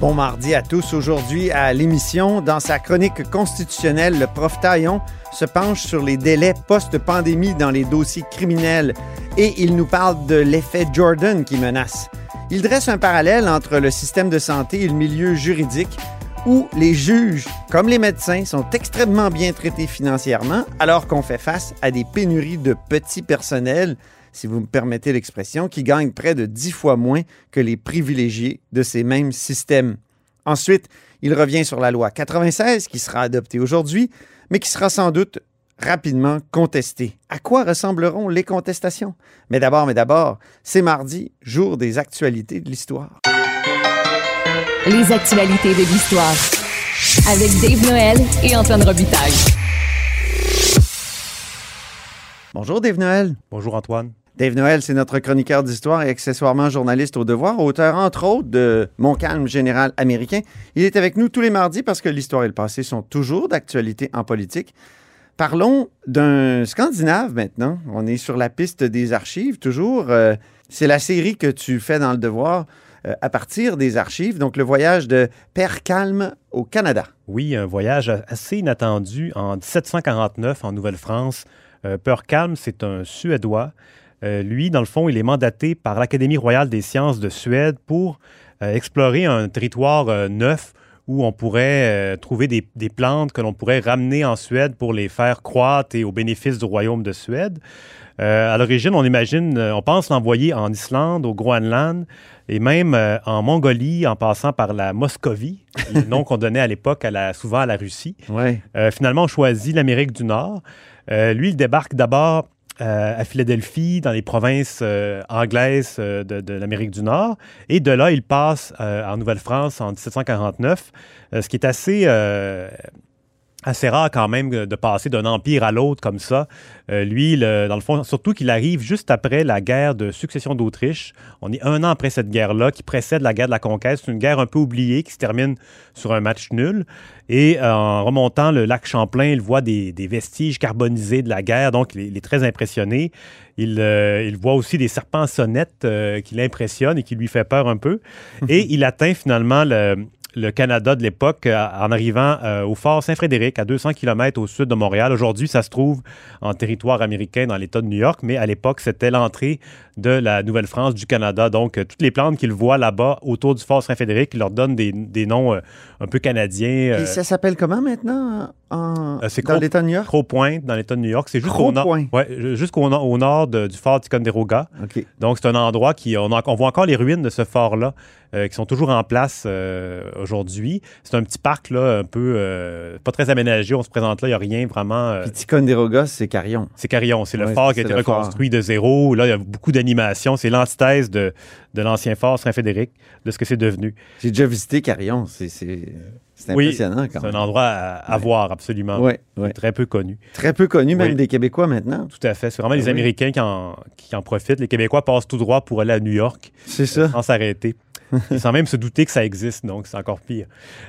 Bon mardi à tous. Aujourd'hui à l'émission, dans sa chronique constitutionnelle, le prof Taillon se penche sur les délais post-pandémie dans les dossiers criminels et il nous parle de l'effet Jordan qui menace. Il dresse un parallèle entre le système de santé et le milieu juridique où les juges, comme les médecins, sont extrêmement bien traités financièrement alors qu'on fait face à des pénuries de petits personnels, si vous me permettez l'expression, qui gagnent près de dix fois moins que les privilégiés de ces mêmes systèmes. Ensuite, il revient sur la loi 96 qui sera adoptée aujourd'hui, mais qui sera sans doute rapidement contestée. À quoi ressembleront les contestations? Mais d'abord, mais d'abord, c'est mardi, jour des actualités de l'histoire. Les actualités de l'histoire. Avec Dave Noël et Antoine Robitaille. Bonjour Dave Noël. Bonjour Antoine. Dave Noël, c'est notre chroniqueur d'histoire et accessoirement journaliste au devoir, auteur entre autres de Mon calme général américain. Il est avec nous tous les mardis parce que l'histoire et le passé sont toujours d'actualité en politique. Parlons d'un Scandinave maintenant. On est sur la piste des archives toujours. Euh, c'est la série que tu fais dans le devoir euh, à partir des archives, donc le voyage de Père Calme au Canada. Oui, un voyage assez inattendu en 1749 en Nouvelle-France. Euh, Père Calme, c'est un Suédois. Euh, lui, dans le fond, il est mandaté par l'Académie royale des sciences de Suède pour euh, explorer un territoire euh, neuf où on pourrait trouver des, des plantes que l'on pourrait ramener en Suède pour les faire croître et au bénéfice du royaume de Suède. À l'origine, on imagine, on pense l'envoyer en Islande, au Groenland et même en Mongolie en passant par la Moscovie, le nom qu'on donnait à l'époque à la- souvent à la Russie. Ouais. Finalement, on choisit l'Amérique du Nord. Lui, il débarque d'abord euh, à Philadelphie, dans les provinces euh, anglaises euh, de, l'Amérique du Nord. Et de là, il passe en Nouvelle-France en 1749, euh, ce qui est assez, assez rare quand même de passer d'un empire à l'autre comme ça. Euh, lui, le- dans le fond, surtout qu'il arrive juste après la guerre de succession d'Autriche. On est un an après cette guerre-là, qui précède la guerre de la conquête. C'est une guerre un peu oubliée qui se termine sur un match nul. Et euh, en remontant le lac Champlain, il voit des, des vestiges carbonisés de la guerre, donc il est, il est très impressionné. Il, euh, il voit aussi des serpents sonnettes qui l'impressionnent et qui lui fait peur un peu. Et il atteint finalement le, le Canada de l'époque euh, en arrivant euh, au fort Saint-Frédéric, à 200 km au sud de Montréal. Aujourd'hui, ça se trouve en territoire américain dans l'État de New York, mais à l'époque, c'était l'entrée de la Nouvelle-France du Canada. Donc, euh, toutes les plantes qu'il voit là-bas autour du fort Saint-Frédéric, il leur donne des, des noms euh, un peu canadiens. Et ça s'appelle comment maintenant? En, Euh, c'est dans l'État de New York? Croix-Pointe, dans l'État de New York. C'est jusqu'au nord, Croix-Point. ouais, jusqu'au no- au nord de- du fort Ticonderoga. Donc, c'est un endroit qui. On, a- on voit encore les ruines de ce fort-là, euh, qui sont toujours en place euh, aujourd'hui. C'est un petit parc, là, un peu. euh, pas très aménagé. On se présente là, il n'y a rien vraiment. Puis Ticonderoga, c'est Carillon. c'est Carillon. C'est le Ouais, fort qui a été fort. reconstruit de zéro. Là, il y a beaucoup d'animation. C'est l'antithèse de, de l'ancien fort Saint-Frédéric, de ce que c'est devenu. J'ai déjà visité Carillon. C'est c'est- Oui, impressionnant C'est un endroit à, à voir, absolument. Ouais, ouais. Très peu connu. Très peu connu, même Oui. des Québécois maintenant. Tout à fait. C'est vraiment Ah les oui. Américains qui en, qui en profitent. Les Québécois passent tout droit pour aller à New York C'est ça. sans s'arrêter. Sans même se douter que ça existe, donc c'est encore pire.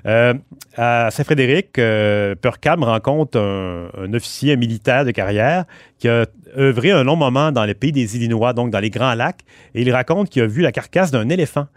Euh, à Saint-Frédéric, euh, Purcam rencontre un, un officier un militaire de carrière qui a œuvré un long moment dans le pays des Illinois, donc dans les Grands Lacs, et il raconte qu'il a vu la carcasse d'un éléphant.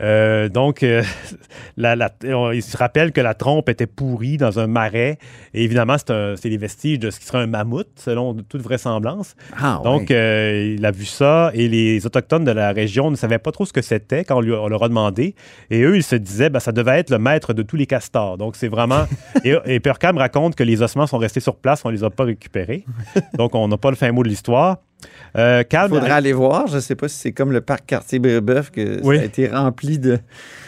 Euh, donc, euh, la- la- on- il se rappelle que la trompe était pourrie dans un marais. Et évidemment, c'est les vestiges de ce qui serait un mammouth, selon toute vraisemblance. Ah, Donc, ouais. euh, il a vu ça et les Autochtones de la région ne savaient pas trop ce que c'était quand on, lui- on leur a demandé. Et eux, ils se disaient, ben, ça devait être le maître de tous les castors. Donc, c'est vraiment. et, et raconte que les ossements sont restés sur place, on les a pas récupérés. Donc, on n'a pas le fin mot de l'histoire. Euh, Il Calme. faudrait aller voir. Je ne sais pas si c'est comme le parc quartier Brébeuf que Oui. ça a été rempli de.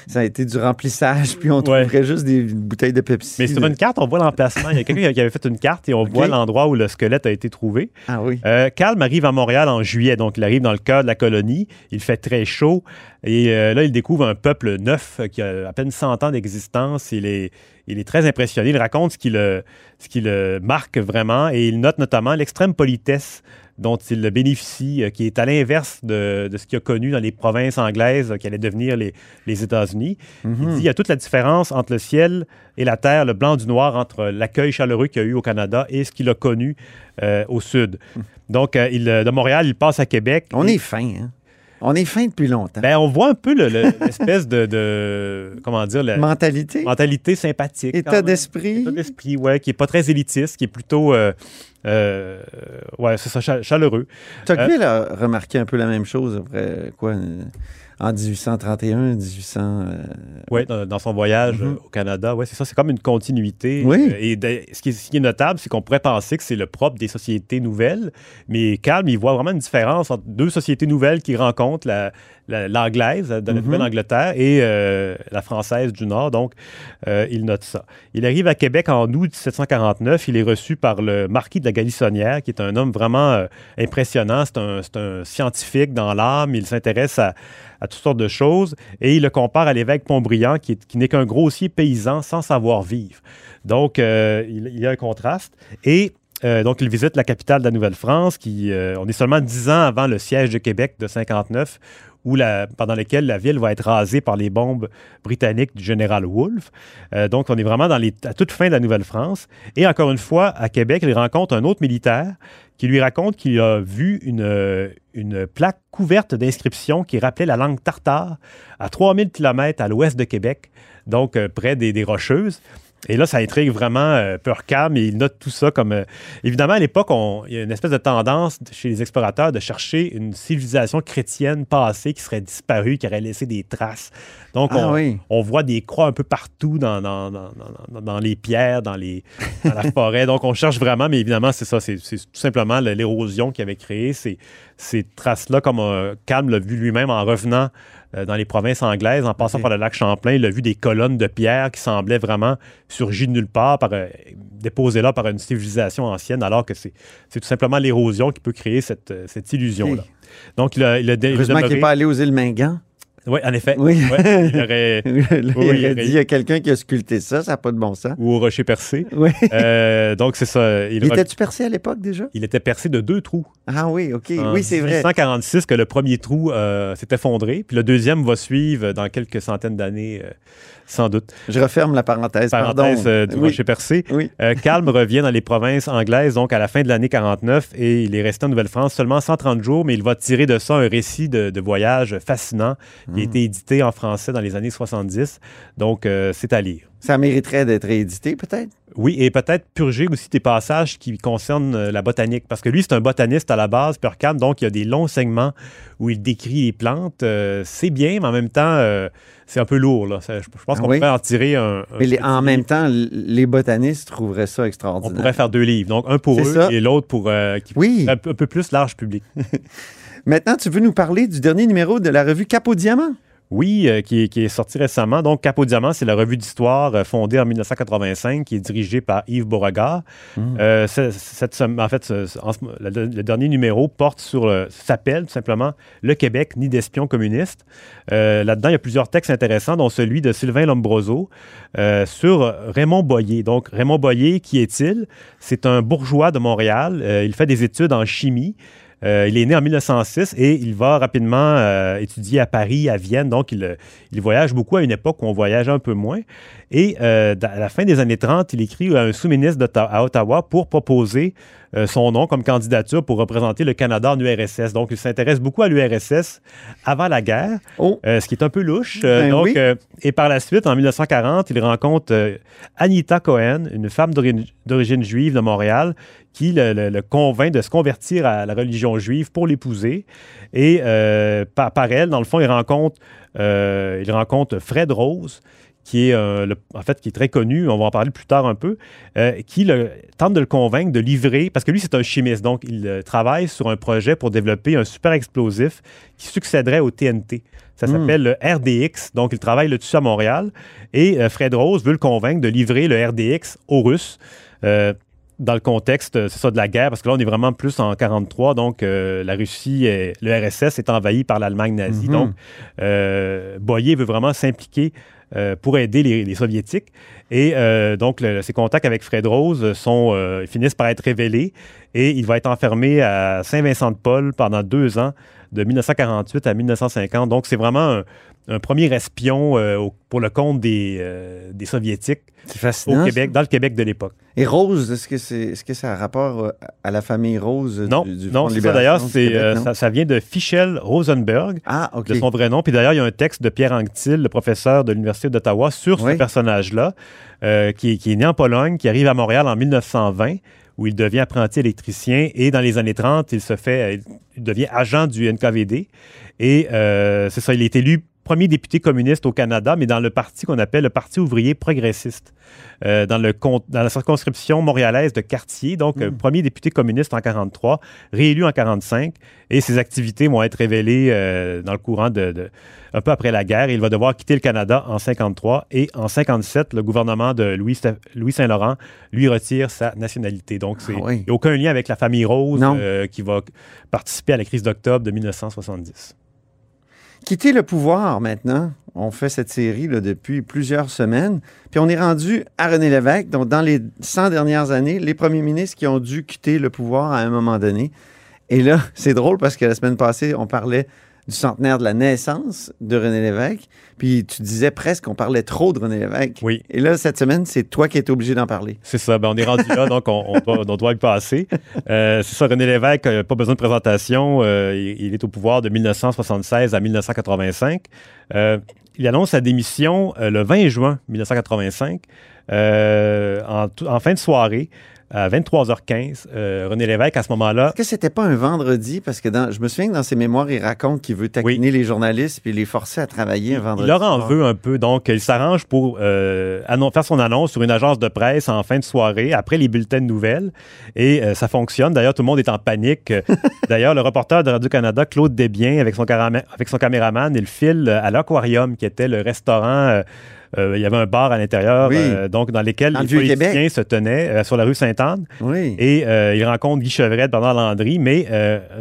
Ça a été du remplissage, puis on Ouais. trouverait juste des bouteilles de Pepsi. Mais sur de- une carte, on voit l'emplacement. Il y a quelqu'un qui avait fait une carte et on voit l'endroit où le squelette a été trouvé. Ah oui. Euh, Calme arrive à Montréal en juillet, donc il arrive dans le cœur de la colonie. Il fait très chaud et euh, là, il découvre un peuple neuf qui a à peine 100 ans d'existence. Il est, il est très impressionné. Il raconte ce qui le, ce qui le marque vraiment et il note notamment l'extrême politesse dont il bénéficie, euh, qui est à l'inverse de, de ce qu'il a connu dans les provinces anglaises euh, qui allaient devenir les, les États-Unis. Il dit il y a toute la différence entre le ciel et la terre, le blanc du noir, entre l'accueil chaleureux qu'il a eu au Canada et ce qu'il a connu euh, au sud. Donc, euh, il, euh, de Montréal, il passe à Québec. On Et- est fin, hein? On est fin depuis longtemps. ben, on voit un peu le- le- l'espèce de, de- Comment dire la Mentalité, mentalité sympathique. état d'esprit. État d'esprit, ouais, qui est pas très élitiste, qui est plutôt. euh, euh, ouais, c'est ça, cha- chaleureux. Tocqueville a remarqué un peu la même chose après quoi euh, en 1831, 1800. euh, Ouais, dans, dans son voyage Mhm. euh, au Canada, ouais, c'est ça, c'est comme une continuité. Oui. Euh, et de- ce, qui est, ce qui est notable, c'est qu'on pourrait penser que c'est le propre des sociétés nouvelles, mais Calme, il voit vraiment une différence entre deux sociétés nouvelles qui rencontrent la- la- l'anglaise de la Mhm. Nouvelle-Angleterre et euh, la française du Nord. Donc, euh, il note ça. Il arrive à Québec en août 1749. Il est reçu par le marquis de la Galissonnière, qui est un homme vraiment impressionnant. C'est un, c'est un scientifique dans l'âme. Il s'intéresse à, à toutes sortes de choses et il le compare à l'évêque Pontbriand, qui, est- qui n'est qu'un grossier paysan sans savoir vivre. Donc, euh, il, il y a un contraste. Et euh, donc, il visite la capitale de la Nouvelle-France, qui, euh, on est seulement dix ans avant le siège de Québec de 59, pendant lequel la ville va être rasée par les bombes britanniques du général Wolfe. Euh, donc, on est vraiment à toute fin de la Nouvelle-France. Et encore une fois, à Québec, il rencontre un autre militaire qui lui raconte qu'il a vu une, euh, plaque couverte d'inscriptions qui rappelait la langue tartare à 3000 km à l'ouest de Québec, donc euh, près des, des Rocheuses. Et là, ça intrigue vraiment euh, Purcam et il note tout ça comme... euh, évidemment, à l'époque, il y a une espèce de tendance chez les explorateurs de chercher une civilisation chrétienne passée qui serait disparue, qui aurait laissé des traces. Donc, Ah on, oui. on voit des croix un peu partout dans, dans, dans- dans- dans les pierres, dans, les, dans la forêt. Donc, on cherche vraiment, mais évidemment, c'est ça. C'est tout simplement le- l'érosion qui avait créé ces, ces traces-là, comme euh, Calme l'a vu lui-même en revenant euh, dans les provinces anglaises, en passant par le lac Champlain. Il a vu des colonnes de pierre qui semblaient vraiment surgies de nulle part, par, euh, déposées là par une civilisation ancienne, alors que c'est tout simplement l'érosion qui peut créer cette, euh, cette illusion-là. Donc, il a, il a, il a Heureusement qu'il n'est pas allé aux îles Mingan. Oui, en effet. Oui. Ouais, il aurait... Là, il Oui, aurait il aurait- dit, il y a quelqu'un qui a sculpté ça, ça n'a pas de bon sens. Ou au rocher percé. Oui. Euh, donc, c'est ça. Il, Il était-tu percé à l'époque déjà? il était percé de deux trous. Ah oui, OK. En oui, c'est vrai. 1846 que le premier trou euh, s'est effondré, puis le deuxième va suivre dans quelques centaines d'années, euh, sans doute. Je referme la parenthèse. Parenthèse pardon. du oui. rocher percé. Oui. Calme revient dans les provinces anglaises, donc à la fin de l'année 49, et il est resté en Nouvelle-France seulement 130 jours, mais il va tirer de ça un récit de, de voyage fascinant Hmm. qui a été édité en français dans les années 70. Donc, euh, c'est à lire. Ça mériterait d'être réédité, peut-être? Oui, et peut-être purger aussi des passages qui concernent euh, la botanique. Parce que lui, c'est un botaniste à la base, Purcam, donc il y a des longs segments où il décrit les plantes. Euh, c'est bien, mais en même temps, euh, c'est un peu lourd. Là. Ça, je, je pense Ah qu'on oui? pourrait en tirer un. un Mais les- en livre. même temps, les botanistes trouveraient ça On extraordinaire. pourrait faire deux livres. Donc, un pour eux ça. et l'autre pour euh, qui Oui. un, peu- un peu plus large public. Maintenant, tu veux nous parler du dernier numéro de la revue Cap au Diamant? Oui, euh, qui, est, qui est sorti récemment. Donc, Cap au Diamant, c'est la revue d'histoire euh, fondée en 1985, qui est dirigée par Yves Beauregard. Euh, c'est- cette en fait, ce- en le, le dernier numéro porte sur, le- s'appelle tout simplement Le Québec, ni d'espions communistes. Euh, là-dedans, il y a plusieurs textes intéressants, dont celui de Sylvain Lombroso euh, sur Raymond Boyer. Donc, Raymond Boyer, qui est-il? C'est un bourgeois de Montréal. Euh, il fait des études en chimie. Euh, il est né en 1906 et il va rapidement euh, étudier à Paris, à Vienne. Donc, il, euh, il voyage beaucoup à une époque où on voyage un peu moins. Et à la fin des années 30, il écrit à un sous-ministre à Ottawa pour proposer euh, son nom comme candidature pour représenter le Canada en URSS. Donc, il s'intéresse beaucoup à l'URSS avant la guerre, Oh, euh, ce qui est un peu louche. Euh, Ben donc, oui. et par la suite, en 1940, il rencontre Anita Cohen, une femme d'ori- d'origine juive de Montréal, qui le, le- le convainc de se convertir à la religion juive pour l'épouser. Et par, par elle, dans le fond, il rencontre, il rencontre Fred Rose, qui est, euh, le- en fait, qui est très connu, on va en parler plus tard un peu, euh, qui le- tente de le convaincre de livrer, parce que lui, c'est un chimiste, donc il euh, travaille sur un projet pour développer un super explosif qui succéderait au TNT. Ça Hmm. s'appelle le RDX, donc il travaille là-dessus à Montréal, et Fred Rose veut le convaincre de livrer le RDX aux Russes. dans le contexte, c'est ça, de la guerre, parce que là, on est vraiment plus en 43, donc euh, la Russie, le RSS est envahi par l'Allemagne nazie. Mhm. Donc, euh, Boyer veut vraiment s'impliquer euh, pour aider les, Soviétiques. Et euh, donc, ses contacts avec Fred Rose sont, euh, finissent par être révélés et il va être enfermé à Saint-Vincent-de-Paul pendant deux ans, de 1948 à 1950. Donc, c'est vraiment un, un premier espion euh, pour le compte des, euh, des Soviétiques au. Québec, dans le Québec de l'époque. Et Rose, est-ce que, c'est, est-ce que ça a rapport euh, à la famille Rose Non, du, du non, Front ça d'ailleurs, c'est, ça, ça vient de Fischel Rosenberg, Ah, OK. de son vrai nom. Puis d'ailleurs, il y a un texte de Pierre Anctil, le professeur de l'Université d'Ottawa, sur Oui. ce personnage-là, qui, est- qui est né en Pologne, qui arrive à Montréal en 1920, où il devient apprenti électricien. Et dans les années 30, il se fait, euh, devient agent du NKVD. Et euh, c'est ça, il est élu premier député communiste au Canada, mais dans le parti qu'on appelle le Parti ouvrier progressiste, euh, dans, le, dans la circonscription montréalaise de Cartier. Donc, euh, premier député communiste en 43, réélu en 45. Et ses activités vont être révélées euh, dans le courant de, de- un peu après la guerre. Il va devoir quitter le Canada en 53 et en 57, le gouvernement de Louis, Louis Saint-Laurent lui retire sa nationalité. Donc, c'est- Ah oui. il n'y a aucun lien avec la famille Rose euh, qui va participer à la crise d'octobre de 1970. Quitter le pouvoir maintenant. On fait cette série depuis plusieurs semaines. Puis on est rendu à René Lévesque. Donc, dans les 100 dernières années, les premiers ministres qui ont dû quitter le pouvoir à un moment donné. Et là, c'est drôle parce que la semaine passée, on parlait du centenaire de la naissance de René Lévesque. Puis tu disais presque qu'on parlait trop de René Lévesque. Oui. Et là, cette semaine, c'est toi qui es obligé d'en parler. C'est ça, ben, on est rendu là, donc on, on doit, on doit y passer. Euh, c'est ça, René Lévesque, pas besoin de présentation, euh, il, il est au pouvoir de 1976 à 1985. Euh, il annonce sa démission le 20 juin 1985, euh, en, tout- en fin de soirée, à 23h15. Euh, René Lévesque, à ce moment-là, Est-ce que c'était pas un vendredi? Parce que dans, je me souviens que dans ses mémoires, il raconte qu'il veut taquiner les journalistes puis les forcer à travailler un vendredi. Il leur en veut un peu, donc il s'arrange pour euh, faire son annonce sur une agence de presse en fin de soirée, après les bulletins de nouvelles, et euh, ça fonctionne. D'ailleurs, tout le monde est en panique. D'ailleurs, le reporter de Radio-Canada, Claude Desbiens, avec son, carama- avec son caméraman, il file à l'Aquarium, qui était le restaurant... euh, il y avait un bar à l'intérieur, Oui. euh, donc dans lequel Dans le les politiciens se tenaient euh, sur la rue Sainte-Anne. Oui. Et il rencontre Guy Chevrette, Bernard Landry, mais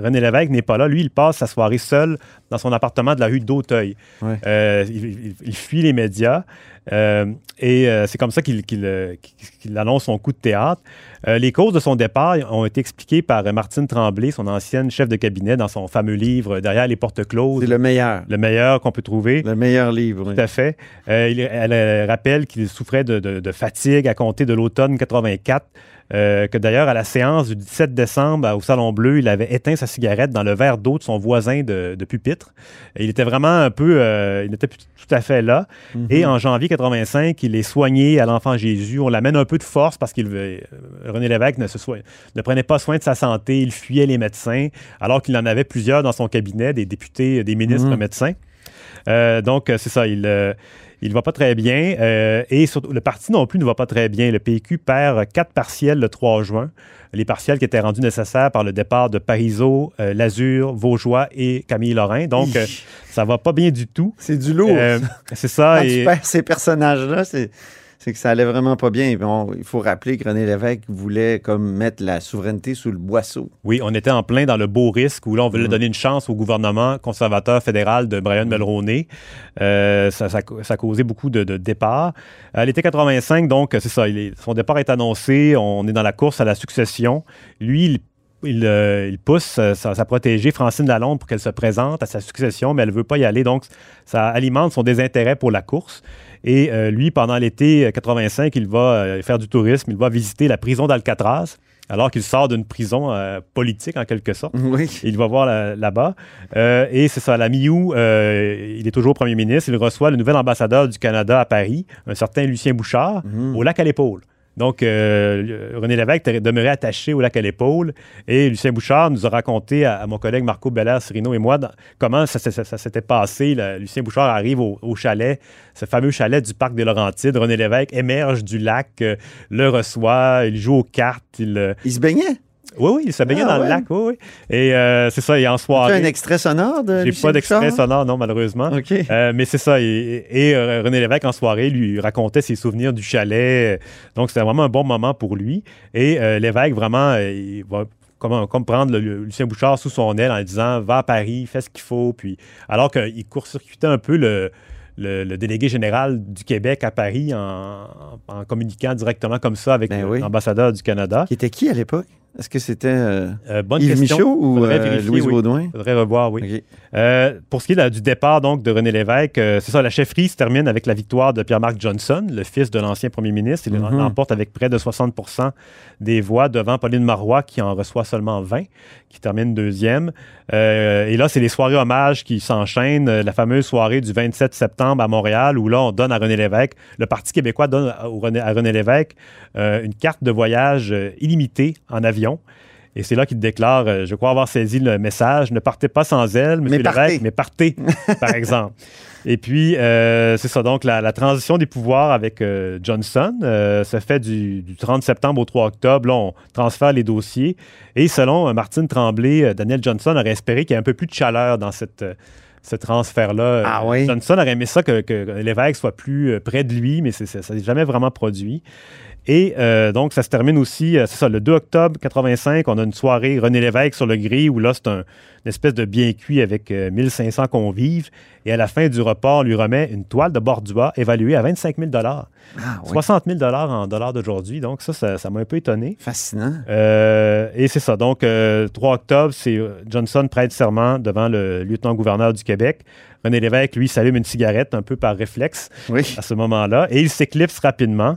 René Lévesque n'est pas là. Lui, il passe sa soirée seul dans son appartement de la rue d'Auteuil. Il fuit les médias. Euh, et euh, c'est comme ça qu'il euh, qu'il- annonce son coup de théâtre. Les causes de son départ ont été expliquées par Martine Tremblay, son ancienne chef de cabinet, dans son fameux livre Derrière les portes closes, C'est le meilleur. le meilleur qu'on peut trouver. Le meilleur livre. oui. Tout à fait. Il- elle rappelle qu'il souffrait de, de- de fatigue à compter de l'automne 84. Euh, que d'ailleurs, à la séance du 17 décembre au Salon Bleu, il avait éteint sa cigarette dans le verre d'eau de son voisin de, de pupitre. Et il était vraiment un peu. euh, il n'était plus tout à fait là. Mhm. Et en janvier 85, il est soigné à l'Enfant Jésus. On l'amène un peu de force parce qu'il veut- euh, René Lévesque ne, se soi- ne prenait pas soin de sa santé. Il fuyait les médecins, alors qu'il en avait plusieurs dans son cabinet, des députés, des ministres Mhm. médecins. Euh, donc, euh, c'est ça. Il. euh, il va pas très bien euh, et surtout, le parti non plus ne va pas très bien. Le PQ perd quatre partiels le 3 juin. Les partiels qui étaient rendus nécessaires par le départ de Parizeau, euh, Lazure, Vaugeois et Camille Lorrain. Donc, euh, ça va pas bien du tout. C'est du lourd. Euh, c'est ça. Quand et- tu perds ces personnages-là, c'est, c'est que ça allait vraiment pas bien. Il faut rappeler que René Lévesque voulait comme mettre la souveraineté sous le boisseau. Oui, on était en plein dans le beau risque où là, on voulait Mhm. donner une chance au gouvernement conservateur fédéral de Brian Mulroney. Euh, ça, ça, ça a causé beaucoup de, de départs. À l'été 85, donc, c'est ça, il son départ est annoncé. On est dans la course à la succession. Lui, il il, euh, il pousse euh, sa, sa protégée Francine Lalonde pour qu'elle se présente à sa succession, mais elle ne veut pas y aller. Donc, ça alimente son désintérêt pour la course. Et euh, lui, pendant l'été 85, il va euh, faire du tourisme. Il va visiter la prison d'Alcatraz, alors qu'il sort d'une prison euh, politique, en quelque sorte. Oui. Il va voir là- là-bas. Euh, et c'est ça, à la mi-août, euh, il est toujours premier ministre. Il reçoit le nouvel ambassadeur du Canada à Paris, un certain Lucien Bouchard, Mhm. au lac à l'épaule. Donc, euh, René Lévesque demeuré attaché au lac à l'épaule. Et Lucien Bouchard nous a raconté à, mon collègue Marco Belair Cirino et moi comment ça, s'était passé. Lucien Bouchard arrive au, chalet, ce fameux chalet du parc des Laurentides. René Lévesque émerge du lac, euh, le reçoit, il joue aux cartes. Il, euh, Il se baignait? Oui, oui, il se baignait Ah, dans ouais? le lac. Oui, oui. Et euh, c'est ça, et en Tu as soirée. un extrait sonore de J'ai pas d'extrait sonore, non, malheureusement. OK. Euh, mais c'est ça. Et, et, euh, René Lévesque, en soirée, lui racontait ses souvenirs du chalet. Donc, c'était vraiment un bon moment pour lui. Et euh, Lévesque, vraiment, euh, il va comme, comme prendre le- le Lucien Bouchard sous son aile en lui disant Va à Paris, fais ce qu'il faut. Puis, alors qu'il court-circuitait un peu le. le, le délégué général du Québec à Paris en, en communiquant directement comme ça avec Ben oui. l'ambassadeur du Canada. Qui était qui à l'époque? Est-ce que c'était euh, Euh, bonne Yves question. Michaud ou euh, Louise oui. Baudouin? Faudrait revoir, oui. Euh, pour ce qui est là, du départ donc de René Lévesque, euh, c'est ça, la chefferie se termine avec la victoire de Pierre-Marc Johnson, le fils de l'ancien premier ministre. Il Mhm. l'emporte avec près de 60 des voix devant Pauline Marois, qui en reçoit seulement 20, qui termine deuxième. Euh, et là, c'est les soirées hommages qui s'enchaînent. La fameuse soirée du 27 septembre à Montréal, où là, on donne à René Lévesque, le Parti québécois donne à, René, à René Lévesque une carte de voyage illimitée en avion. Et c'est là qu'il déclare, euh, je crois avoir saisi le message, ne partez pas sans elle, M. Mais partez. Lévesque, mais partez, par exemple. Et puis, euh, c'est ça, donc la, la transition des pouvoirs avec euh, Johnson se fait du, du 30 septembre au 3 octobre. Là, on transfère les dossiers. Et selon Martine Tremblay, Daniel Johnson aurait espéré qu'il y ait un peu plus de chaleur dans cette, ce transfert-là. Ah oui? Johnson aurait aimé ça que, que l'évêque soit plus près de lui, mais ça n'est jamais vraiment produit. Et euh, donc, ça se termine aussi, euh, c'est ça, le 2 octobre 85, on a une soirée René Lévesque sur le gris où là, c'est un- une espèce de bien cuit avec euh, 1500 convives. Et à la fin du repas, on lui remet une toile de bordua évaluée à 25 000 Ah oui. 60 000 en dollars d'aujourd'hui. Donc, ça, ça m'a un peu étonné. Fascinant. Euh, et c'est ça. Donc, euh, 3 octobre, c'est euh, Johnson prête serment devant le lieutenant-gouverneur du Québec. René Lévesque, lui, s'allume une cigarette un peu par réflexe Oui. à ce moment-là et il s'éclipse rapidement.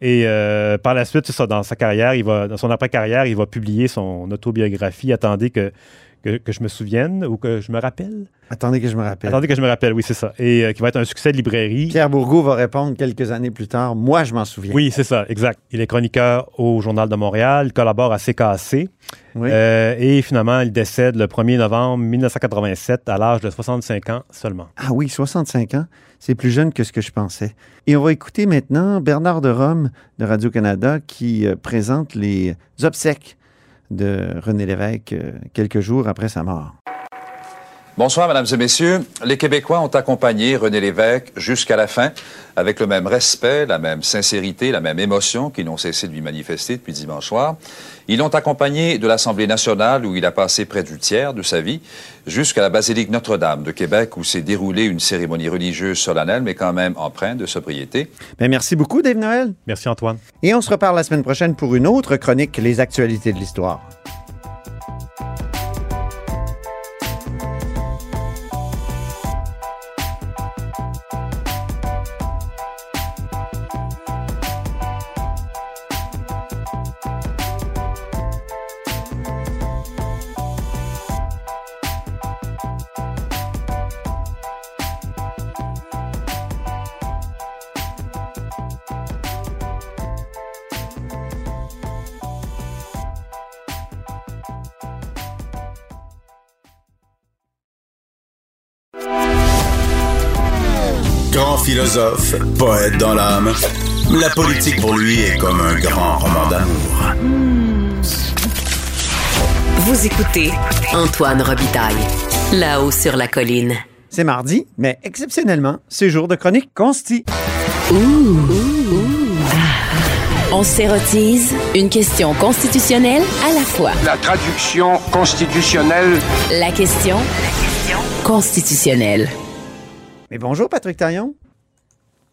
Et euh, par la suite, dans sa carrière, il va, dans son après-carrière, il va publier son autobiographie. Attendez que, que, que je me souvienne ou que je me rappelle? Attendez que je me rappelle. Attendez que je me rappelle, oui, c'est ça. Et euh, qui va être un succès de librairie. Pierre Bourgault va répondre quelques années plus tard. Moi, je m'en souviens. Oui, c'est ça, exact. Il est chroniqueur au Journal de Montréal, il collabore à CKC. Oui. Euh, et finalement, il décède le 1er novembre 1987 à l'âge de 65 ans seulement. Ah oui, 65 ans. C'est plus jeune que ce que je pensais. Et on va écouter maintenant Bernard de Rome de Radio-Canada qui euh, présente les obsèques de René Lévesque euh, quelques jours après sa mort. Bonsoir, mesdames et messieurs. Les Québécois ont accompagné René Lévesque jusqu'à la fin, avec le même respect, la même sincérité, la même émotion qu'ils n'ont cessé de lui manifester depuis dimanche soir. Ils l'ont accompagné de l'Assemblée nationale, où il a passé près du tiers de sa vie, jusqu'à la basilique Notre-Dame de Québec, où s'est déroulée une cérémonie religieuse solennelle, mais quand même empreinte de sobriété. Ben, merci beaucoup, Dave Noël. Merci Antoine. Et on se reparle la semaine prochaine pour une autre chronique, Les actualités de l'histoire. Grand philosophe, poète dans l'âme, la politique pour lui est comme un grand roman d'amour. Vous écoutez Antoine Robitaille, là-haut sur la colline. C'est mardi, mais exceptionnellement, c'est jour de chronique consti. On s'érotise une question constitutionnelle à la fois. La traduction constitutionnelle La question constitutionnelle. Mais bonjour, Patrick Taillon.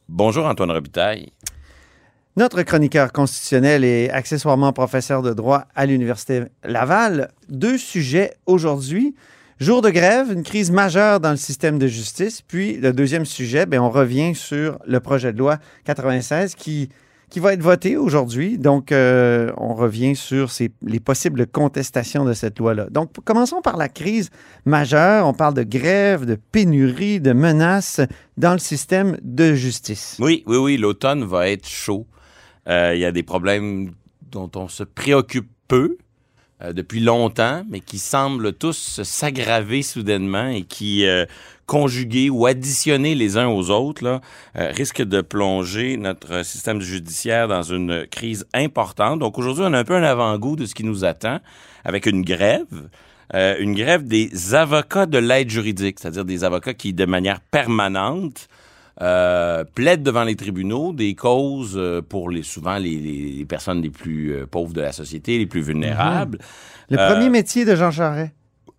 Bonjour Antoine Robitaille. Notre chroniqueur constitutionnel et accessoirement professeur de droit à l'Université Laval. Deux sujets aujourd'hui. Jour de grève, une crise majeure dans le système de justice. Puis le deuxième sujet, ben, on revient sur le projet de loi 96 qui, qui va être voté aujourd'hui. Donc, euh, on revient sur les possibles contestations de cette loi-là. Donc, commençons par la crise majeure. On parle de grève, de pénurie, de menaces dans le système de justice. Oui, oui, oui, l'automne va être chaud. Euh, Il y a des problèmes dont on se préoccupe peu euh, depuis longtemps, mais qui semblent tous s'aggraver soudainement et qui, euh, conjugués ou additionnés les uns aux autres, là, euh, risquent de plonger notre système judiciaire dans une crise importante. Donc aujourd'hui, on a un peu un avant-goût de ce qui nous attend avec une grève. Euh, une grève des avocats de l'aide juridique, c'est-à-dire des avocats qui, de manière permanente, euh, plaident devant les tribunaux des causes euh, pour les souvent les, personnes les plus euh, pauvres de la société, les plus vulnérables. Le premier métier de Jean Charest.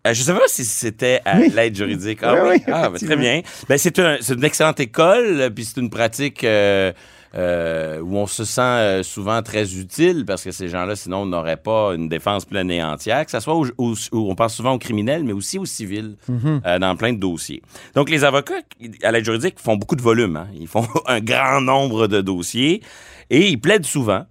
Euh, je ne sais pas si c'était à Oui. l'aide juridique. Ah Oui, Ah, ben, très bien. Ben, c'est un- c'est une excellente école, puis c'est une pratique euh, euh, où on se sent euh, souvent très utile parce que ces gens-là, sinon, n'auraient pas une défense pleine et entière, que ce soit au- au- où on pense souvent aux criminels, mais aussi aux civils, Mhm. euh, dans plein de dossiers. Donc, les avocats à l'aide juridique font beaucoup de volume. hein. Ils font un grand nombre de dossiers et ils plaident souvent.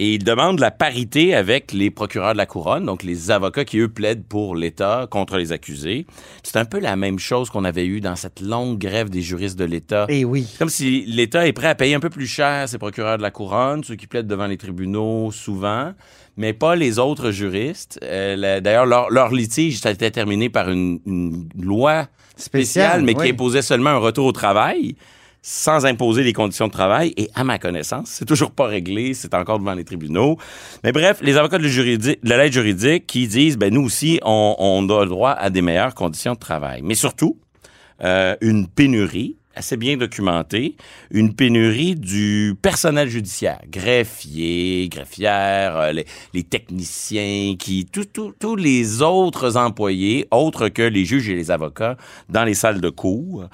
Et ils demandent la parité avec les procureurs de la couronne, donc les avocats qui, eux, plaident pour l'État contre les accusés. C'est un peu la même chose qu'on avait eu dans cette longue grève des juristes de l'État. Eh oui. Comme si l'État est prêt à payer un peu plus cher ses procureurs de la couronne, ceux qui plaident devant les tribunaux souvent, mais pas les autres juristes. Euh, D'ailleurs, leur, leur litige, ça a été terminé par une, une loi spéciale, Spécial, mais qui imposait seulement un retour au travail sans imposer les conditions de travail. Et à ma connaissance, c'est toujours pas réglé, c'est encore devant les tribunaux. Mais bref, les avocats de, la l'aide juridique qui disent, ben nous aussi, on, on a le droit à des meilleures conditions de travail. Mais surtout, euh, une pénurie assez bien documentée, une pénurie du personnel judiciaire, greffiers, greffières, euh, les, techniciens, qui tous les autres employés, autres que les juges et les avocats, dans les salles de cours.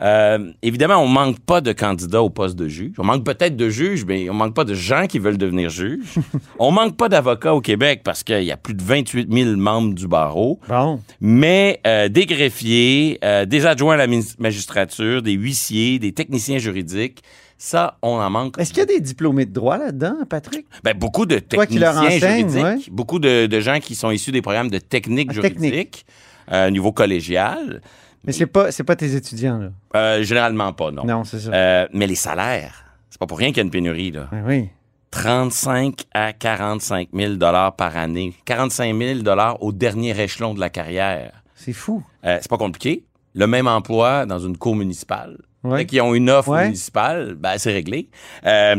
Euh, évidemment, on manque pas de candidats au poste de juge. On manque peut-être de juges, mais on manque pas de gens qui veulent devenir juges. on manque pas d'avocats au Québec parce qu'il y a plus de 28 000 membres du barreau. Bon. Mais euh, des greffiers, euh, des adjoints à la magistrature, des huissiers, des techniciens juridiques, ça, on en manque. Est-ce qu'il y a des diplômés de droit là-dedans, Patrick? Ben, beaucoup de Toi qui leur techniciens juridiques, ouais. beaucoup de, de gens qui sont issus des programmes de technique Ah, technique. juridique euh, au niveau collégial. Mais c'est pas, c'est pas tes étudiants, là. Euh, généralement pas, non. Non, c'est ça. Euh, mais les salaires, c'est pas pour rien qu'il y a une pénurie, là. Ben oui. 35 à 45 000 dollars par année. 45 000 dollars au dernier échelon de la carrière. C'est fou. Euh, c'est pas compliqué. Le même emploi dans une cour municipale. Ouais. Qu'ils ont une offre Ouais. municipale, ben, c'est réglé. Euh,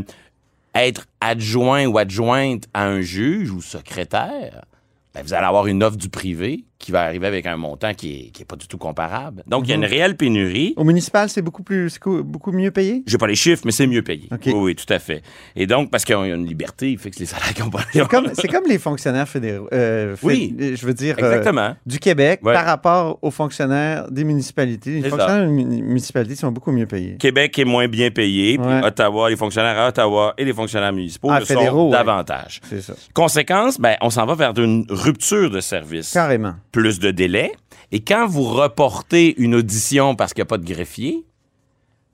être adjoint ou adjointe à un juge ou secrétaire, ben, vous allez avoir une offre du privé qui va arriver avec un montant qui est, qui est pas du tout comparable. Donc, il y a une Mhm. réelle pénurie. Au municipal, c'est beaucoup plus, beaucoup mieux payé? J'ai pas les chiffres, mais c'est mieux payé. Oui, oui, tout à fait. Et donc, parce qu'il y a une liberté, il fait que les salaires qui ont pas... C'est comme, les fonctionnaires fédéraux. euh, Oui. Je veux dire. euh, Exactement. du Québec Ouais. par rapport aux fonctionnaires des municipalités. Les fonctionnaires des muni- municipalités sont beaucoup mieux payés. Québec est moins bien payé, puis Ouais. Ottawa, les fonctionnaires à Ottawa et les fonctionnaires municipaux Ah, le fédéraux, sont ouais. davantage. C'est ça. Conséquence, ben, on s'en va vers une rupture de service. Carrément. Plus de délais. Et quand vous reportez une audition parce qu'il n'y a pas de greffier,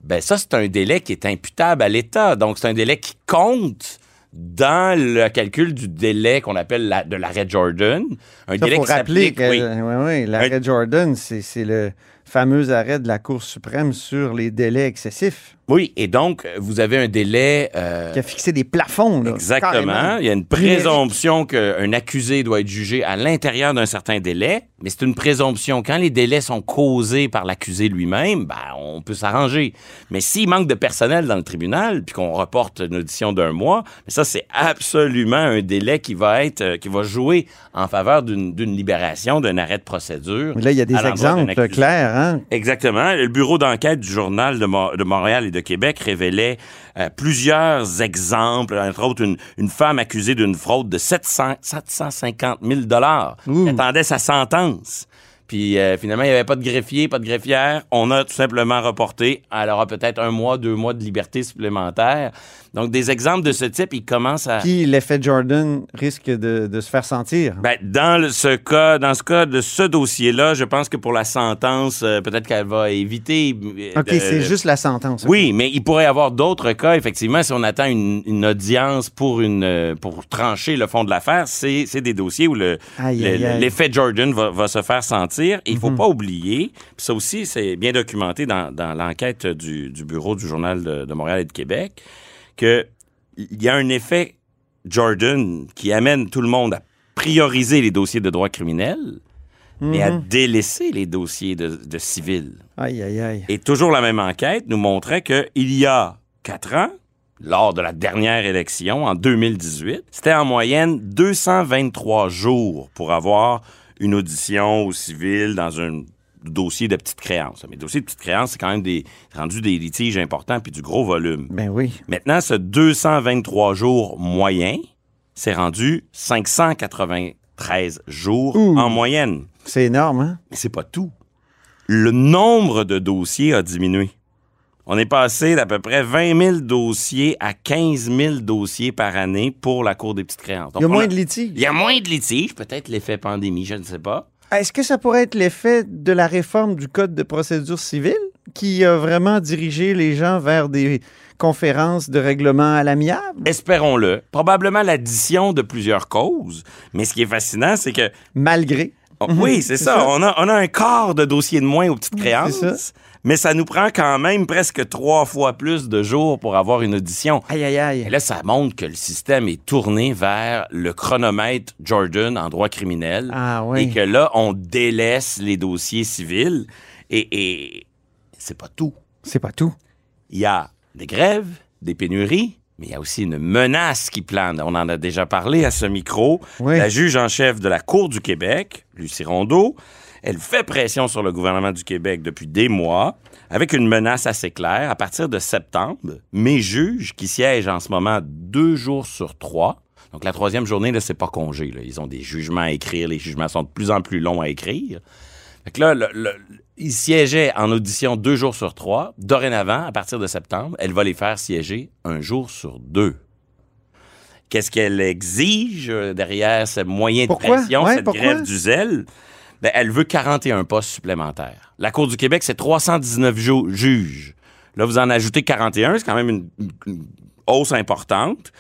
ben ça, c'est un délai qui est imputable à l'État. Donc, c'est un délai qui compte dans le calcul du délai qu'on appelle la- de l'arrêt Jordan. Un Il délai faut qui rappeler s'applique, que oui. ouais, ouais, l'arrêt Jordan, c'est le fameux arrêt de la Cour suprême sur les délais excessifs Oui, et donc, vous avez un délai... euh, qui a fixé des plafonds. là, Exactement. carrément. Il y a une présomption qu'un accusé doit être jugé à l'intérieur d'un certain délai, mais c'est une présomption. Quand les délais sont causés par l'accusé lui-même, ben, on peut s'arranger. Mais s'il manque de personnel dans le tribunal, puis qu'on reporte une audition d'un mois, mais ça, c'est absolument un délai qui va être, euh, qui va jouer en faveur d'une libération, d'un arrêt de procédure. Mais Là, il y a des exemples clairs. Hein? Exactement. Le bureau d'enquête du Journal de, Mo- de Montréal et de Québec révélait euh, plusieurs exemples, entre autres une, une femme accusée d'une fraude de 700, 750 000 dollars attendait sa sentence. Puis euh, finalement, il n'y avait pas de greffier, pas de greffière. On a tout simplement reporté. Elle aura peut-être un mois, deux mois de liberté supplémentaire. Donc, des exemples de ce type, ils commencent à... Puis l'effet Jordan risque de, de se faire sentir. Ben, dans le- ce cas, dans ce cas de ce dossier-là, je pense que pour la sentence, euh, peut-être qu'elle va éviter. euh, OK, c'est juste la sentence. Oui, mais il pourrait y avoir d'autres cas, effectivement, si on attend une, une audience pour une euh, pour trancher le fond de l'affaire, c'est des dossiers où le Aïe, le- l'effet Jordan va, va se faire sentir. Il faut Mhm. pas oublier, ça aussi, c'est bien documenté dans, dans l'enquête du, du bureau du Journal de, de Montréal et de Québec, que il y a un effet Jordan qui amène tout le monde à prioriser les dossiers de droit criminel, mais à Mhm. délaisser les dossiers de, de civil. Aïe, aïe, aïe. Et toujours la même enquête nous montrait qu'il y a quatre ans, lors de la dernière élection, en 2018, c'était en moyenne 223 jours pour avoir une audition au civil dans un dossier de petite créance. Mais dossier de petite créance, c'est quand même des, rendu des litiges importants puis du gros volume. Ben oui. Maintenant, ce 223 jours moyen, c'est rendu 593 jours en moyenne. C'est énorme, hein? Mais c'est pas tout. Le nombre de dossiers a diminué. On est passé d'à peu près 20 000 dossiers à 15 000 dossiers par année pour la Cour des petites créances. Donc, Il y a moins de litiges. Il y a moins de litiges, peut-être l'effet pandémie, je ne sais pas. Est-ce que ça pourrait être l'effet de la réforme du Code de procédure civile qui a vraiment dirigé les gens vers des conférences de règlement à l'amiable? Espérons-le. Probablement l'addition de plusieurs causes. Mais ce qui est fascinant, c'est que Malgré. Oh, oui, c'est ça. ça. On, a, on a un quart de dossiers de moins aux petites créances. Mais ça nous prend quand même presque trois fois plus de jours pour avoir une audition. Aïe, aïe, aïe. Et là, ça montre que le système est tourné vers le chronomètre Jordan en droit criminel. Ah oui. Et que là, on délaisse les dossiers civils. Et, et c'est pas tout. C'est pas tout. Il y a des grèves, des pénuries, mais il y a aussi une menace qui plane. On en a déjà parlé à ce micro. Oui. La juge en chef de la Cour du Québec, Lucie Rondeau, elle fait pression sur le gouvernement du Québec depuis des mois, avec une menace assez claire. À partir de septembre, mes juges, qui siègent en ce moment deux jours sur trois, donc la troisième journée, là, c'est pas congé. là. Ils ont des jugements à écrire. Les jugements sont de plus en plus longs à écrire. Fait que là, le- le- il siégeait en audition deux jours sur trois. Dorénavant, à partir de septembre, elle va les faire siéger un jour sur deux. Qu'est-ce qu'elle exige euh, derrière ce moyen de Pourquoi? pression, Ouais, cette pourquoi? grève du zèle? Ben, elle veut 41 postes supplémentaires. La Cour du Québec, c'est 319 ju- juges. Là, vous en ajoutez 41, c'est quand même une, une hausse importante.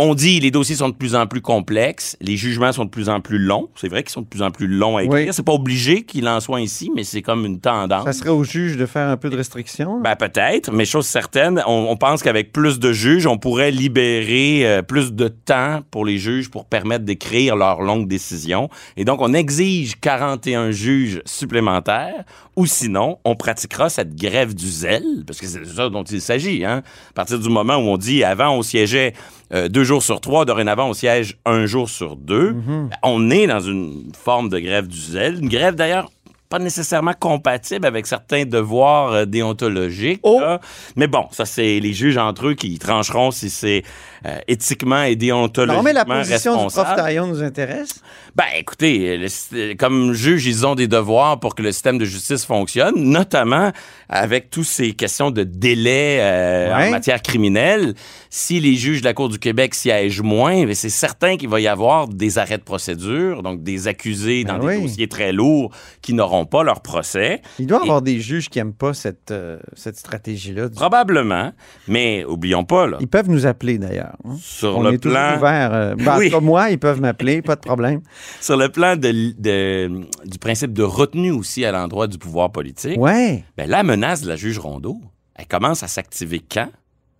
On dit les dossiers sont de plus en plus complexes, les jugements sont de plus en plus longs. C'est vrai qu'ils sont de plus en plus longs à écrire. Oui. C'est pas obligé qu'il en soit ici, mais c'est comme une tendance. Ça serait au juge de faire un peu de restriction. Ben peut-être, mais chose certaine, on, on pense qu'avec plus de juges, on pourrait libérer euh, plus de temps pour les juges pour permettre d'écrire leurs longues décisions. Et donc, on exige 41 juges supplémentaires, ou sinon, on pratiquera cette grève du zèle, parce que c'est de ça dont il s'agit. Hein? À partir du moment où on dit, avant, on siégeait euh, deux jours sur trois, dorénavant, on siège un jour sur deux. Ben, On est dans une forme de grève du zèle. Une grève, d'ailleurs, pas nécessairement compatible avec certains devoirs euh, déontologiques. Oh! là. Mais bon, ça, c'est les juges entre eux qui trancheront si c'est euh, éthiquement et déontologiquement non, mais la position du prof. Taillon nous intéresse. Ben, écoutez, le sy- comme juge, ils ont des devoirs pour que le système de justice fonctionne, notamment avec toutes ces questions de délai euh, Ouais. en matière criminelle. Si les juges de la Cour du Québec siègent moins, ben, c'est certain qu'il va y avoir des arrêts de procédure, donc des accusés Ben dans oui. des dossiers très lourds qui n'auront pas leur procès. Il doit y Et- avoir des juges qui n'aiment pas cette, euh, cette stratégie-là. du- Probablement, mais oublions pas, là, Ils peuvent nous appeler d'ailleurs. hein. sur On le est plan... ouvert. euh, ben, Oui. cas, moi, ils peuvent m'appeler, pas de problème. Sur le plan de, de- du principe de retenue aussi à l'endroit du pouvoir politique, Ouais. ben, la menace de la juge Rondeau, elle commence à s'activer quand?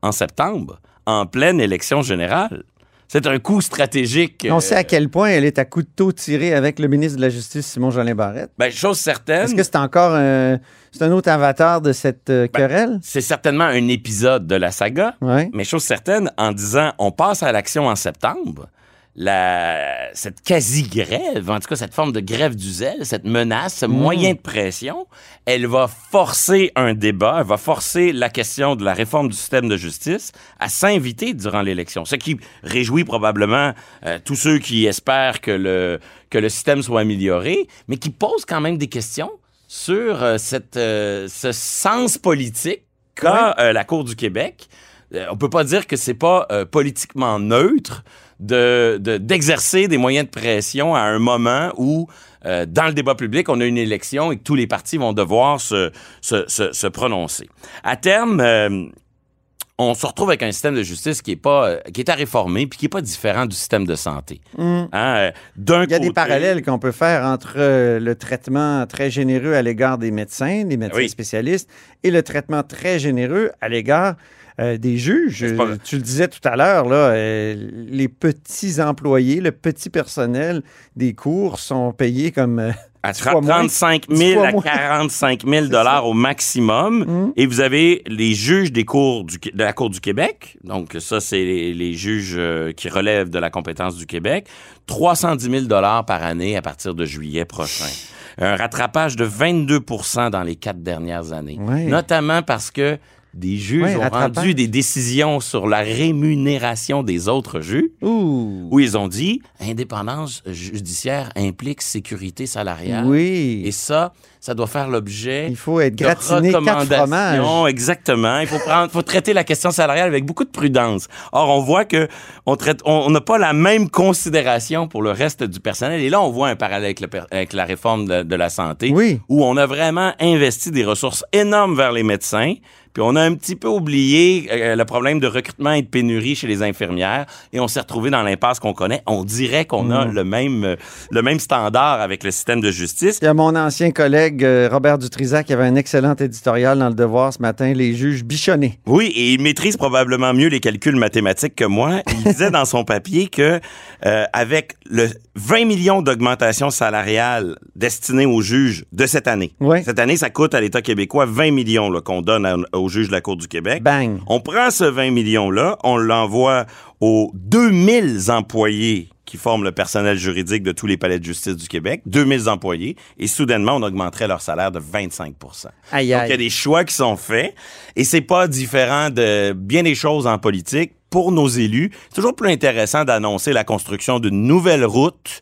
En septembre, en pleine élection générale. C'est un coup stratégique. On sait à euh, quel point elle est à couteau tiré avec le ministre de la Justice, Simon-Jolin Barrette. ben, chose certaine, Est-ce que c'est encore un, c'est un autre avatar de cette euh, Ben, querelle? c'est certainement un épisode de la saga, Ouais. mais chose certaine, en disant on passe à l'action en septembre, la, cette quasi-grève, en tout cas cette forme de grève du zèle, cette menace, ce moyen de pression, elle va forcer un débat, elle va forcer la question de la réforme du système de justice à s'inviter durant l'élection. Ce qui réjouit probablement euh, tous ceux qui espèrent que le, que le système soit amélioré, mais qui pose quand même des questions sur euh, cette, euh, ce sens politique qu'a la Cour du Québec. On peut pas dire que c'est pas politiquement neutre de de- d'exercer des moyens de pression à un moment où euh, dans le débat public, on a une élection et que tous les partis vont devoir se, se, se, se prononcer. À terme, euh, on se retrouve avec un système de justice qui est pas euh, qui est à réformer puis qui est pas différent du système de santé. Hein, D'un Il y a des parallèles qu'on peut faire entre le traitement très généreux à l'égard des médecins, des médecins Oui. spécialistes, et le traitement très généreux à l'égard euh, des juges. Pas- Tu le disais tout à l'heure, là, euh, les petits employés, le petit personnel des cours sont payés comme euh, À Dix fois moins. 35 Dix 000 fois à moins. 45 000 dollars au maximum. Mhm. Et vous avez les juges des cours du, de la Cour du Québec. Donc, ça, c'est les, les juges qui relèvent de la compétence du Québec. 310 000 dollars par année à partir de juillet prochain. Un rattrapage de 22% dans les quatre dernières années. Ouais. Notamment parce que des juges ont rendu des décisions sur la rémunération des autres juges, Ouh. où ils ont dit indépendance judiciaire implique sécurité salariale. Oui. Et ça, ça doit faire l'objet Il faut être gratiné quatre fromages. Exactement. Il faut prendre, faut traiter la question salariale avec beaucoup de prudence. Or, on voit que on traite, on n'a pas la même considération pour le reste du personnel. Et là, on voit un parallèle avec, le per- avec la réforme de, de la santé, Oui. où on a vraiment investi des ressources énormes vers les médecins. Puis on a un petit peu oublié euh, le problème de recrutement et de pénurie chez les infirmières et on s'est retrouvé dans l'impasse qu'on connaît. On dirait qu'on a Mm. le même euh, le même standard avec le système de justice. Il y a mon ancien collègue euh, Robert Dutrisac qui avait un excellent éditorial dans Le Devoir ce matin, Les juges bichonnés. Oui, et il maîtrise probablement mieux les calculs mathématiques que moi. Il disait dans son papier que euh, avec le 20 millions d'augmentation salariale destinée aux juges de cette année. Ouais. Cette année, ça coûte à l'État québécois 20 millions qu'on donne à- aux juges de la Cour du Québec. Bang. On prend ce 20 millions-là, on l'envoie aux 2000 employés qui forment le personnel juridique de tous les palais de justice du Québec, 2000 employés, et soudainement, on augmenterait leur salaire de 25 Aïe, donc, il y a des choix qui sont faits et c'est pas différent de bien des choses en politique. Pour nos élus, c'est toujours plus intéressant d'annoncer la construction d'une nouvelle route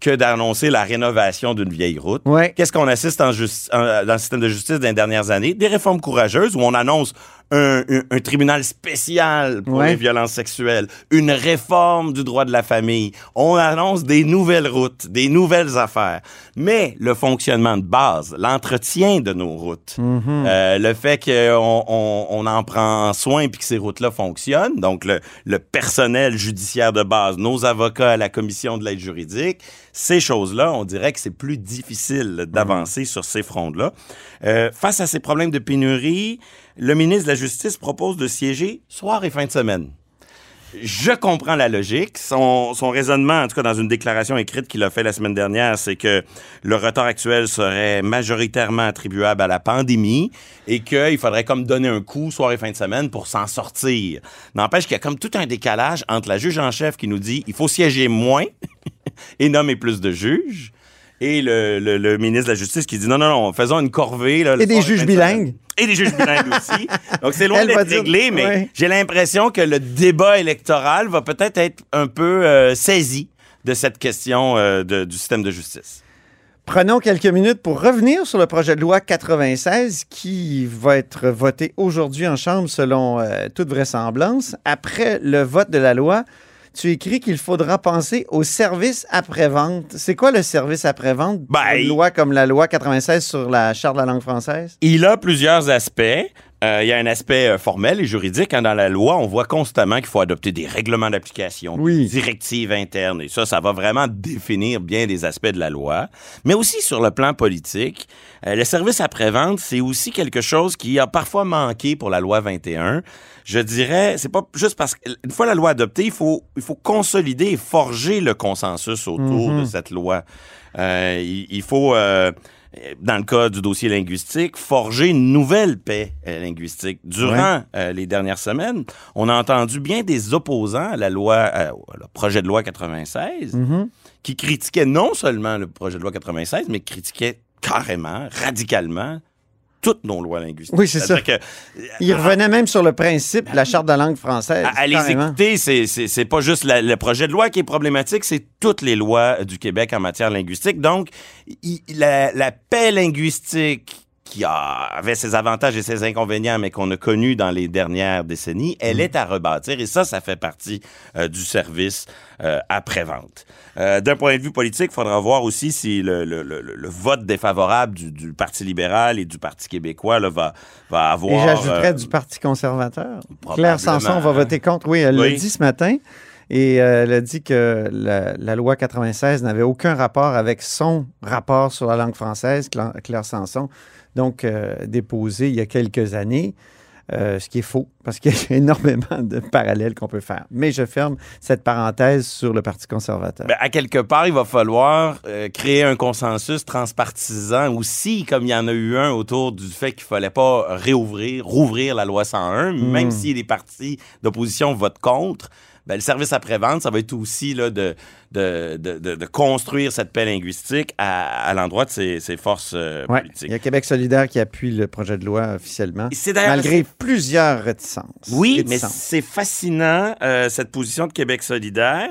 que d'annoncer la rénovation d'une vieille route. Ouais. Qu'est-ce qu'on assiste en justi- en- dans le système de justice des dernières années? Des réformes courageuses où on annonce un, un- un tribunal spécial pour Ouais. les violences sexuelles, une réforme du droit de la famille. On annonce des nouvelles routes, des nouvelles affaires. Mais le fonctionnement de base, l'entretien de nos routes, Mhm. euh, le fait qu'on on, on en prend soin puis que ces routes-là fonctionnent, donc le, le personnel judiciaire de base, nos avocats à la commission de l'aide juridique, ces choses-là, on dirait que c'est plus difficile d'avancer sur ces fronts-là. Euh, face à ces problèmes de pénurie, le ministre de la Justice propose de siéger soir et fin de semaine. Je comprends la logique. Son, son raisonnement, en tout cas dans une déclaration écrite qu'il a fait la semaine dernière, c'est que le retard actuel serait majoritairement attribuable à la pandémie et qu'il faudrait comme donner un coup soir et fin de semaine pour s'en sortir. N'empêche qu'il y a comme tout un décalage entre la juge en chef qui nous dit il faut siéger moins et nommer plus de juges. Et le, le- le ministre de la Justice qui dit non, non, non, faisons une corvée. Là, Et des juges bilingues. Et des juges bilingues aussi. Donc, c'est loin d'être réglé, mais Ouais. j'ai l'impression que le débat électoral va peut-être être un peu euh, saisi de cette question euh, de- du système de justice. Prenons quelques minutes pour revenir sur le projet de loi 96 qui va être voté aujourd'hui en Chambre selon euh, toute vraisemblance. Après le vote de la loi, tu écris qu'il faudra penser au service après-vente. C'est quoi le service après-vente? Ben, Une loi comme la loi 96 sur la Charte de la langue française? Il a plusieurs aspects. Euh, il y a un aspect euh, formel et juridique. hein. Dans la loi, on voit constamment qu'il faut adopter des règlements d'application, Oui. des directives internes. Et ça, ça va vraiment définir bien des aspects de la loi. Mais aussi sur le plan politique, euh, le service après-vente, c'est aussi quelque chose qui a parfois manqué pour la loi 21. Je dirais, c'est pas juste parce qu'une fois la loi adoptée, il faut, il faut consolider et forger le consensus autour de cette loi. Euh, il, il faut... euh, dans le cas du dossier linguistique, forger une nouvelle paix euh, linguistique. Durant euh, les dernières semaines, on a entendu bien des opposants à la loi, euh, le projet de loi 96, Mhm. qui critiquaient non seulement le projet de loi 96, mais critiquaient carrément, radicalement, toutes nos lois linguistiques. Oui, c'est ça. Que Il revenait même sur le principe de la Charte de la langue française. à, à les écouter, c'est- c'est c'est pas juste la- le projet de loi qui est problématique, c'est toutes les lois du Québec en matière linguistique. Donc, il- la, la paix linguistique qui avait ses avantages et ses inconvénients, mais qu'on a connu dans les dernières décennies, elle est à rebâtir et ça, ça fait partie euh, du service euh, après-vente. Euh, D'un point de vue politique, il faudra voir aussi si le, le- le- le vote défavorable du, du Parti libéral et du Parti québécois là, va, va avoir... Et j'ajouterais du Parti conservateur. Claire Sanson va voter contre. Oui, elle Oui. l'a dit ce matin. Et euh, elle a dit que la, la loi 96 n'avait aucun rapport avec son rapport sur la langue française, Cla- Claire Sanson, donc euh, déposé il y a quelques années. Euh, ce qui est faux, parce qu'il y a énormément de parallèles qu'on peut faire. Mais je ferme cette parenthèse sur le Parti conservateur. Ben, à quelque part, il va falloir euh, créer un consensus transpartisan aussi, comme il y en a eu un autour du fait qu'il fallait pas réouvrir, rouvrir la loi 101, même si les partis d'opposition votent contre. Ben, le service après-vente, ça va être aussi là, de, de, de, de- de construire cette paix linguistique à, à l'endroit de ses, ses forces euh, Ouais. politiques. Il y a Québec solidaire qui appuie le projet de loi officiellement, malgré plusieurs réticences. Oui, mais c'est fascinant, euh, cette position de Québec solidaire,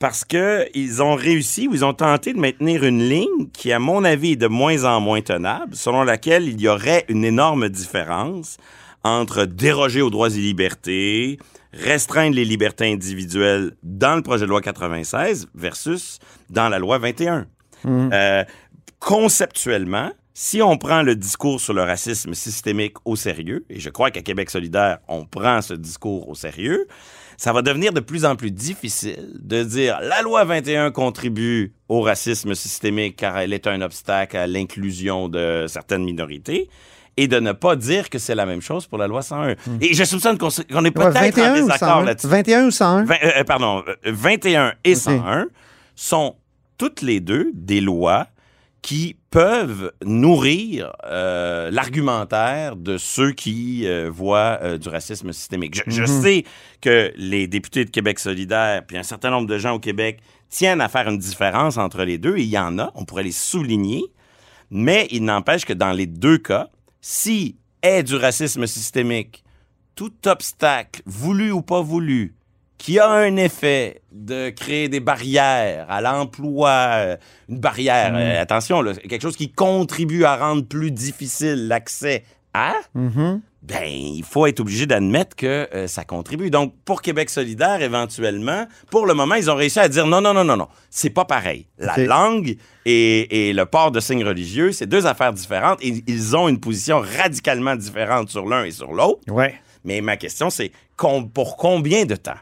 parce que ils ont réussi ou ils ont tenté de maintenir une ligne qui, à mon avis, est de moins en moins tenable, selon laquelle il y aurait une énorme différence entre déroger aux droits et libertés, restreindre les libertés individuelles dans le projet de loi 96 versus dans la loi 21. Euh, conceptuellement, si on prend le discours sur le racisme systémique au sérieux, et je crois qu'à Québec solidaire, on prend ce discours au sérieux, ça va devenir de plus en plus difficile de dire la loi 21 contribue au racisme systémique car elle est un obstacle à l'inclusion de certaines minorités et de ne pas dire que c'est la même chose pour la loi 101. Et je soupçonne qu'on qu'on est peut-être en 21 ou désaccord 101? là-dessus. 21 ou 101? Vingt- euh, euh, pardon, euh, 21 et Ok. 101 sont toutes les deux des lois qui peuvent nourrir euh, l'argumentaire de ceux qui euh, voient euh, du racisme systémique. Je, je Mhm. sais que les députés de Québec solidaire, puis un certain nombre de gens au Québec tiennent à faire une différence entre les deux, et il y en a, on pourrait les souligner, mais il n'empêche que dans les deux cas, si est du racisme systémique, tout obstacle, voulu ou pas voulu, qui a un effet de créer des barrières à l'emploi, euh, une barrière, Mm. euh, attention, là, quelque chose qui contribue à rendre plus difficile l'accès à, Mhm. Ben, il faut être obligé d'admettre que euh, ça contribue. Donc, pour Québec solidaire, éventuellement, pour le moment, ils ont réussi à dire non, non, non, non, non, c'est pas pareil. La langue et, et le port de signes religieux, c'est deux affaires différentes et ils ont une position radicalement différente sur l'un et sur l'autre. Ouais. Mais ma question, c'est com- pour combien de temps?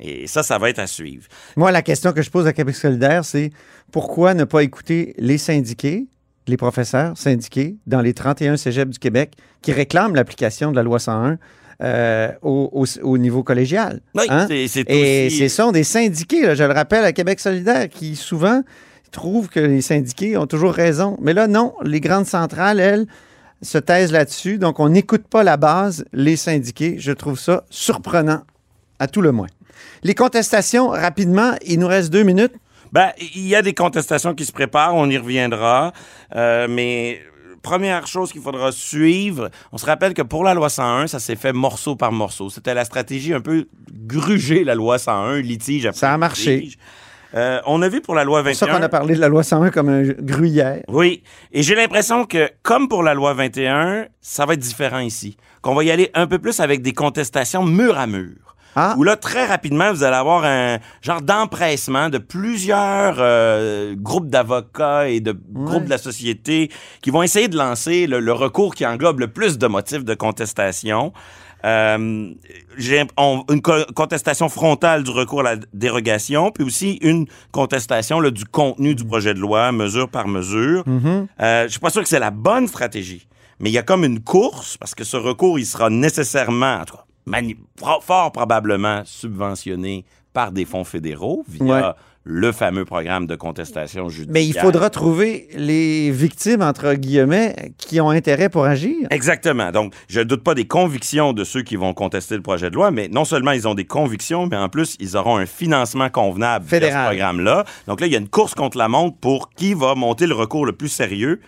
Et ça, ça va être à suivre. Moi, la question que je pose à Québec solidaire, c'est pourquoi ne pas écouter les syndiqués, les professeurs syndiqués dans les 31 cégeps du Québec qui réclament l'application de la loi 101 euh, au, au- au niveau collégial? Oui, Hein? Et aussi- ce sont des syndiqués, là, je le rappelle, à Québec solidaire, qui souvent trouvent que les syndiqués ont toujours raison. Mais là, non, les grandes centrales, elles, se taisent là-dessus. Donc, on n'écoute pas la base, les syndiqués. Je trouve ça surprenant, à tout le moins. Les contestations, rapidement, il nous reste deux minutes. Ben, il y a des contestations qui se préparent, on y reviendra, euh, mais première chose qu'il faudra suivre, on se rappelle que pour la loi 101, ça s'est fait morceau par morceau. C'était la stratégie un peu gruger la loi 101, litige après Ça a marché. litige. Euh, on a vu pour la loi C'est pour ça 21... qu'on a parlé de la loi 101 comme un gruyère. Oui, et j'ai l'impression que, comme pour la loi 21, ça va être différent ici. Qu'on va y aller un peu plus avec des contestations mur à mur. Ah. Où là, très rapidement, vous allez avoir un genre d'empressement de plusieurs euh, groupes d'avocats et de groupes de la société qui vont essayer de lancer le, le recours qui englobe le plus de motifs de contestation. Euh, on- une co- contestation frontale du recours à la dérogation, puis aussi une contestation là, du contenu du projet de loi, mesure par mesure. Euh, je suis pas sûr que c'est la bonne stratégie, mais il y a comme une course parce que ce recours, il sera nécessairement, en tout cas, mani- pro- fort probablement subventionné par des fonds fédéraux via Ouais. le fameux programme de contestation judiciaire. Mais il faudra trouver les victimes, entre guillemets, qui ont intérêt pour agir. Exactement. Donc, je ne doute pas des convictions de ceux qui vont contester le projet de loi, mais non seulement ils ont des convictions, mais en plus, ils auront un financement convenable via Fédéral. ce programme-là. Donc là, il y a une course contre la montre pour qui va monter le recours le plus sérieux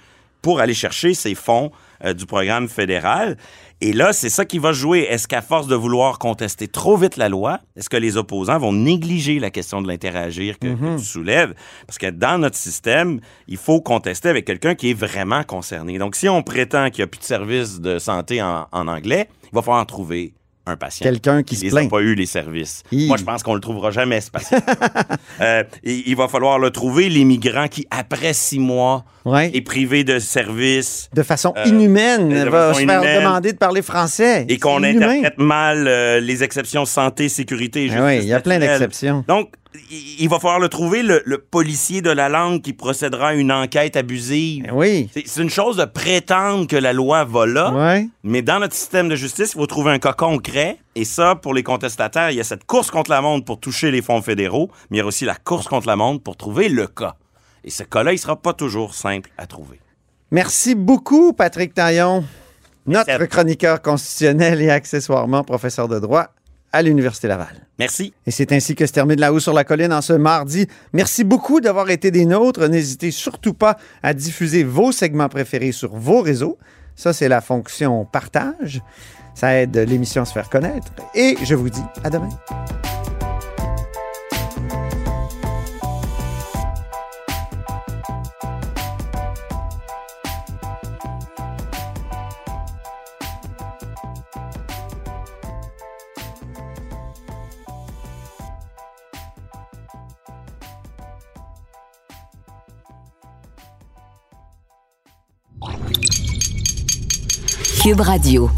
pour aller chercher ces fonds euh, du programme fédéral. Et là, c'est ça qui va jouer. Est-ce qu'à force de vouloir contester trop vite la loi, est-ce que les opposants vont négliger la question de l'interagir que, que tu soulèves? Parce que dans notre système, il faut contester avec quelqu'un qui est vraiment concerné. Donc, si on prétend qu'il n'y a plus de services de santé en, en anglais, il va falloir en trouver un patient. Quelqu'un qui se les a plaint. pas eu les services. Hi. Moi, je pense qu'on le trouvera jamais, ce patient. Euh, il, il va falloir le trouver, l'immigrant qui, après six mois, Ouais. est privé de services De façon Euh, inhumaine, de va façon se faire inhumaine. demander de parler français. et qu'on interprète mal euh, les exceptions santé, sécurité et Ah oui, il y a plein d'exceptions. Donc, il, il va falloir le trouver, le, le policier de la langue qui procédera à une enquête abusive. Eh Oui. C'est une chose de prétendre que la loi va là, Ouais. mais dans notre système de justice, il faut trouver un cas concret. Et ça, pour les contestataires, il y a cette course contre la montre pour toucher les fonds fédéraux, mais il y a aussi la course contre la montre pour trouver le cas. Et ce cas-là, il sera pas toujours simple à trouver. Merci beaucoup, Patrick Taillon, notre chroniqueur constitutionnel et accessoirement professeur de droit à l'Université Laval. Merci. Et c'est ainsi que se termine La Haut sur la Colline en ce mardi. Merci beaucoup d'avoir été des nôtres. N'hésitez surtout pas à diffuser vos segments préférés sur vos réseaux. Ça, c'est la fonction partage. Ça aide l'émission à se faire connaître. Et je vous dis à demain. Cube Radio.